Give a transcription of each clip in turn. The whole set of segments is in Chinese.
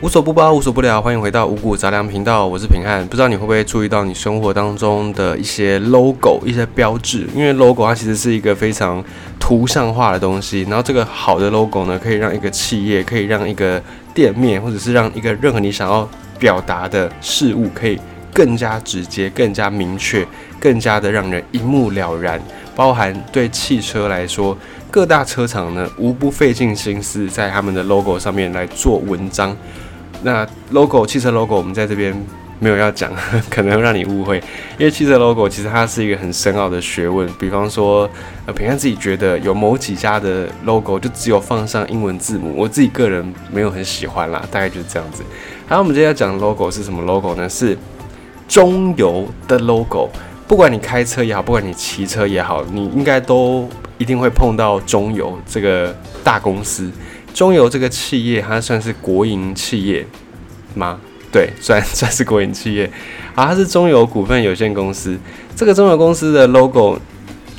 无所不包，无所不聊，欢迎回到五谷杂粮频道，我是平汉。不知道你会不会注意到你生活当中的一些 logo、一些标志？因为 logo 它其实是一个非常图像化的东西。然后这个好的 logo 呢，可以让一个企业，可以让一个店面，或者是让一个任何你想要表达的事物，可以更加直接、更加明确、更加的让人一目了然。包含对汽车来说，各大车厂呢，无不费尽心思在他们的 logo 上面来做文章。那 logo 汽车 logo 我们在这边没有要讲，可能让你误会，因为汽车 logo 其实它是一个很深奥的学问。比方说，呃，平安自己觉得有某几家的 logo 就只有放上英文字母，我自己个人没有很喜欢啦，大概就是这样子。好，我们今天要讲的 logo 是什么 logo 呢？是中油的 logo。不管你开车也好，不管你骑车也好，你应该都一定会碰到中油这个大公司。中油这个企业，它算是国营企业吗？对，算算是国营企业。啊，它是中油股份有限公司。这个中油公司的 logo，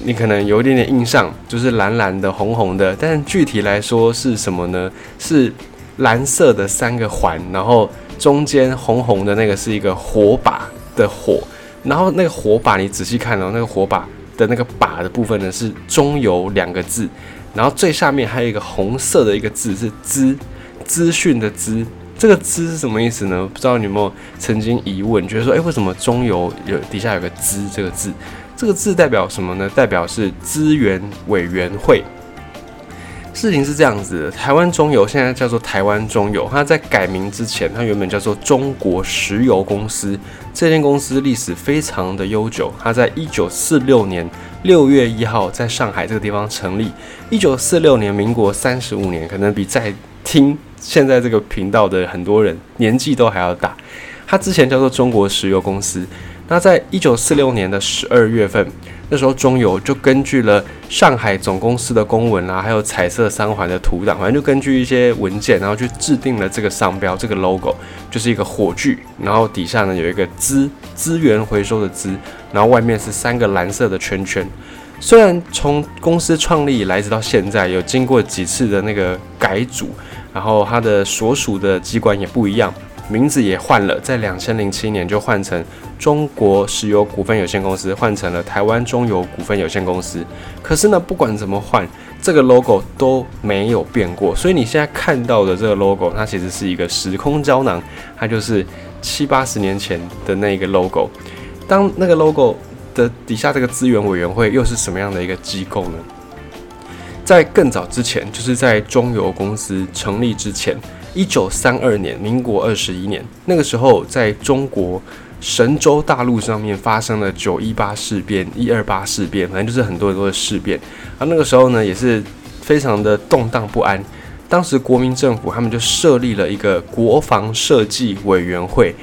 你可能有一点点印象，就是蓝蓝的、红红的。但具体来说是什么呢？是蓝色的三个环，然后中间红红的那个是一个火把的火，然后那个火把你仔细看哦，那个火把的那个把的部分呢是中油两个字。然后最下面还有一个红色的一个字是资资讯的资，这个资是什么意思呢？不知道你有没有曾经疑问，觉得说，哎，为什么中油有底下有个资这个字？这个字代表什么呢？代表是资源委员会。事情是这样子的，台湾中油现在叫做台湾中油，它在改名之前，它原本叫做中国石油公司。这间公司历史非常的悠久，它在一九四六年六月一号在上海这个地方成立。一九四六年，民国三十五年，可能比在听现在这个频道的很多人年纪都还要大。它之前叫做中国石油公司。那在一九四六年的十二月份。那时候中油就根据了上海总公司的公文啊，还有彩色三环的图档，反正就根据一些文件，然后去制定了这个商标，这个 logo 就是一个火炬，然后底下呢有一个资资源回收的资，然后外面是三个蓝色的圈圈。虽然从公司创立以来直到现在，有经过几次的那个改组，然后它的所属的机关也不一样。名字也换了，在两千零七年就换成中国石油股份有限公司，换成了台湾中油股份有限公司。可是呢，不管怎么换，这个 logo 都没有变过。所以你现在看到的这个 logo，它其实是一个时空胶囊，它就是七八十年前的那个 logo。当那个 logo 的底下这个资源委员会又是什么样的一个机构呢？在更早之前，就是在中油公司成立之前。一九三二年，民国二十一年，那个时候在中国神州大陆上面发生了九一八事变、一二八事变，反正就是很多很多的事变。而那个时候呢，也是非常的动荡不安。当时国民政府他们就设立了一个国防设计委员会。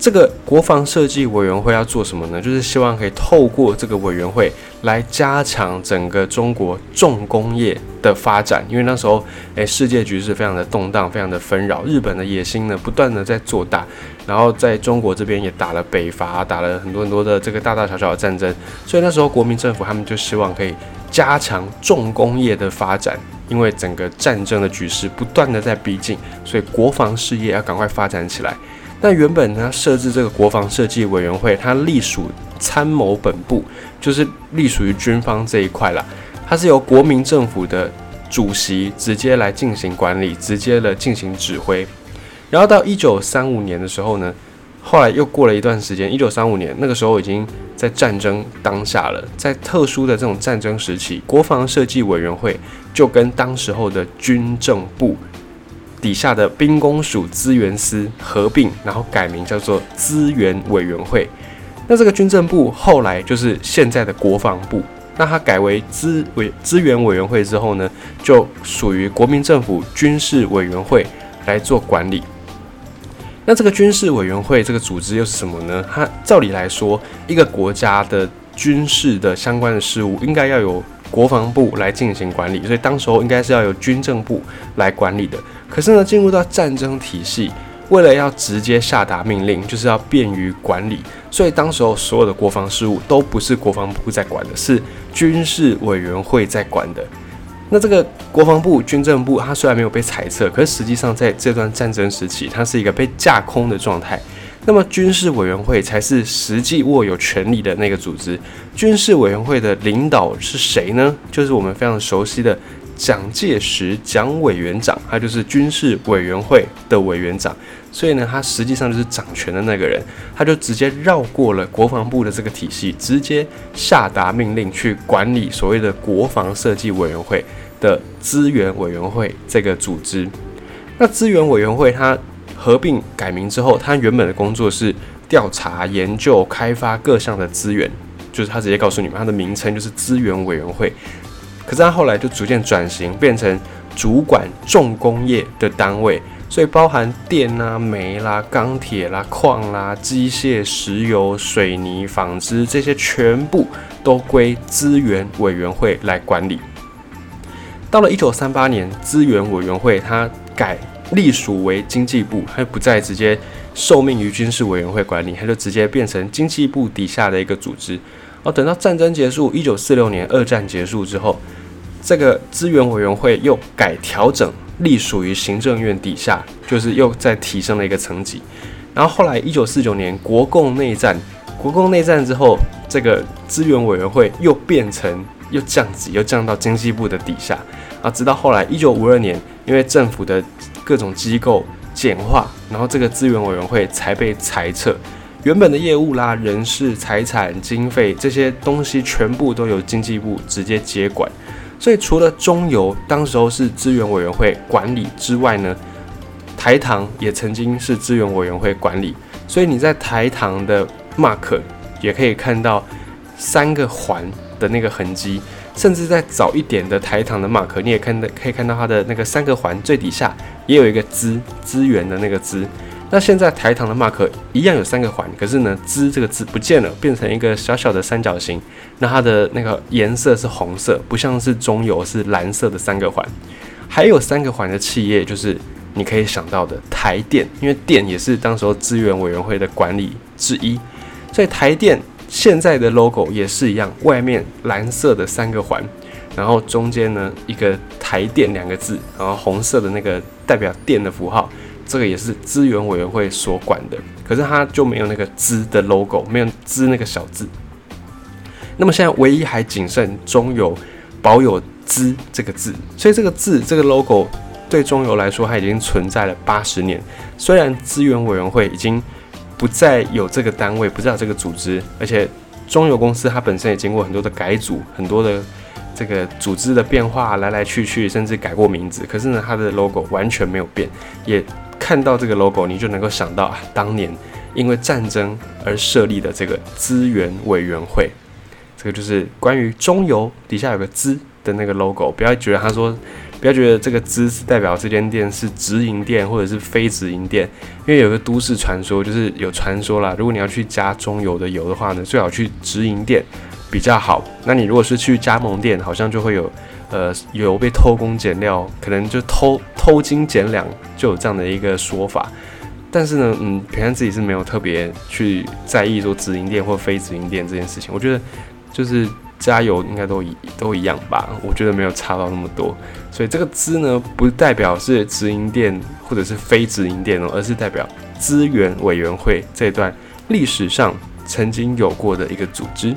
这个国防设计委员会要做什么呢？就是希望可以透过这个委员会来加强整个中国重工业的发展。因为那时候，诶，世界局势非常的动荡，非常的纷扰。日本的野心呢，不断的在做大。然后在中国这边也打了北伐，打了很多很多的这个大大小小的战争。所以那时候国民政府他们就希望可以加强重工业的发展，因为整个战争的局势不断的在逼近，所以国防事业要赶快发展起来。那原本呢，设置这个国防设计委员会，它隶属参谋本部，就是隶属于军方这一块啦。它是由国民政府的主席直接来进行管理，直接的进行指挥。然后到一九三五年的时候呢，后来又过了一段时间，一九三五年那个时候已经在战争当下了，在特殊的这种战争时期，国防设计委员会就跟当时候的军政部。底下的兵工署资源司合并，然后改名叫做资源委员会。那这个军政部后来就是现在的国防部。那它改为资委资源委员会之后呢，就属于国民政府军事委员会来做管理。那这个军事委员会这个组织又是什么呢？它照理来说，一个国家的军事的相关的事务应该要有。国防部来进行管理，所以当时候应该是要由军政部来管理的。可是呢，进入到战争体系，为了要直接下达命令，就是要便于管理，所以当时候所有的国防事务都不是国防部在管的，是军事委员会在管的。那这个国防部、军政部，它虽然没有被裁撤，可是实际上在这段战争时期，它是一个被架空的状态。那么军事委员会才是实际握有权力的那个组织。军事委员会的领导是谁呢？就是我们非常熟悉的蒋介石蒋委员长，他就是军事委员会的委员长。所以呢，他实际上就是掌权的那个人，他就直接绕过了国防部的这个体系，直接下达命令去管理所谓的国防设计委员会的资源委员会这个组织。那资源委员会它合并改名之后，它原本的工作是调查、研究、开发各项的资源，就是他直接告诉你们，他的名称就是资源委员会。可是他后来就逐渐转型，变成主管重工业的单位。所以包含电啊、煤啦、钢铁啦、矿啦、机械、石油、水泥、纺织这些，全部都归资源委员会来管理。到了一九三八年，资源委员会它改隶属为经济部，它不再直接受命于军事委员会管理，它就直接变成经济部底下的一个组织。哦，等到战争结束，一九四六年二战结束之后，这个资源委员会又改调整。隶属于行政院底下，就是又再提升了一个层级。然后后来一九四九年国共内战，国共内战之后，这个资源委员会又变成又降级，又降到经济部的底下。啊，直到后来一九五二年，因为政府的各种机构简化，然后这个资源委员会才被裁撤，原本的业务啦、人事、财产、经费这些东西，全部都由经济部直接接管。所以除了中油当时候是资源委员会管理之外呢，台糖也曾经是资源委员会管理。所以你在台糖的 mark 也可以看到三个环的那个痕迹，甚至在早一点的台糖的 mark，你也看到可以看到它的那个三个环最底下也有一个资资源的那个资。那现在台糖的 mark 一样有三个环，可是呢，资这个字不见了，变成一个小小的三角形。那它的那个颜色是红色，不像是中油是蓝色的三个环。还有三个环的企业，就是你可以想到的台电，因为电也是当时候资源委员会的管理之一，所以台电现在的 logo 也是一样，外面蓝色的三个环，然后中间呢一个台电两个字，然后红色的那个代表电的符号。这个也是资源委员会所管的，可是它就没有那个“资”的 logo，没有“资”那个小字。那么现在唯一还仅剩中油保有“资”这个字，所以这个字这个 logo 对中油来说，它已经存在了八十年。虽然资源委员会已经不再有这个单位，不再有这个组织，而且中油公司它本身也经过很多的改组，很多的。这个组织的变化来来去去，甚至改过名字，可是呢，它的 logo 完全没有变。也看到这个 logo，你就能够想到啊，当年因为战争而设立的这个资源委员会。这个就是关于中油底下有个“资”的那个 logo。不要觉得他说，不要觉得这个“资”是代表这间店是直营店或者是非直营店，因为有个都市传说，就是有传说啦，如果你要去加中油的油的话呢，最好去直营店。比较好。那你如果是去加盟店，好像就会有，呃，有被偷工减料，可能就偷偷斤减两，就有这样的一个说法。但是呢，嗯，平安自己是没有特别去在意说直营店或非直营店这件事情。我觉得就是加油应该都一都一样吧。我觉得没有差到那么多。所以这个“资”呢，不代表是直营店或者是非直营店哦，而是代表资源委员会这段历史上曾经有过的一个组织。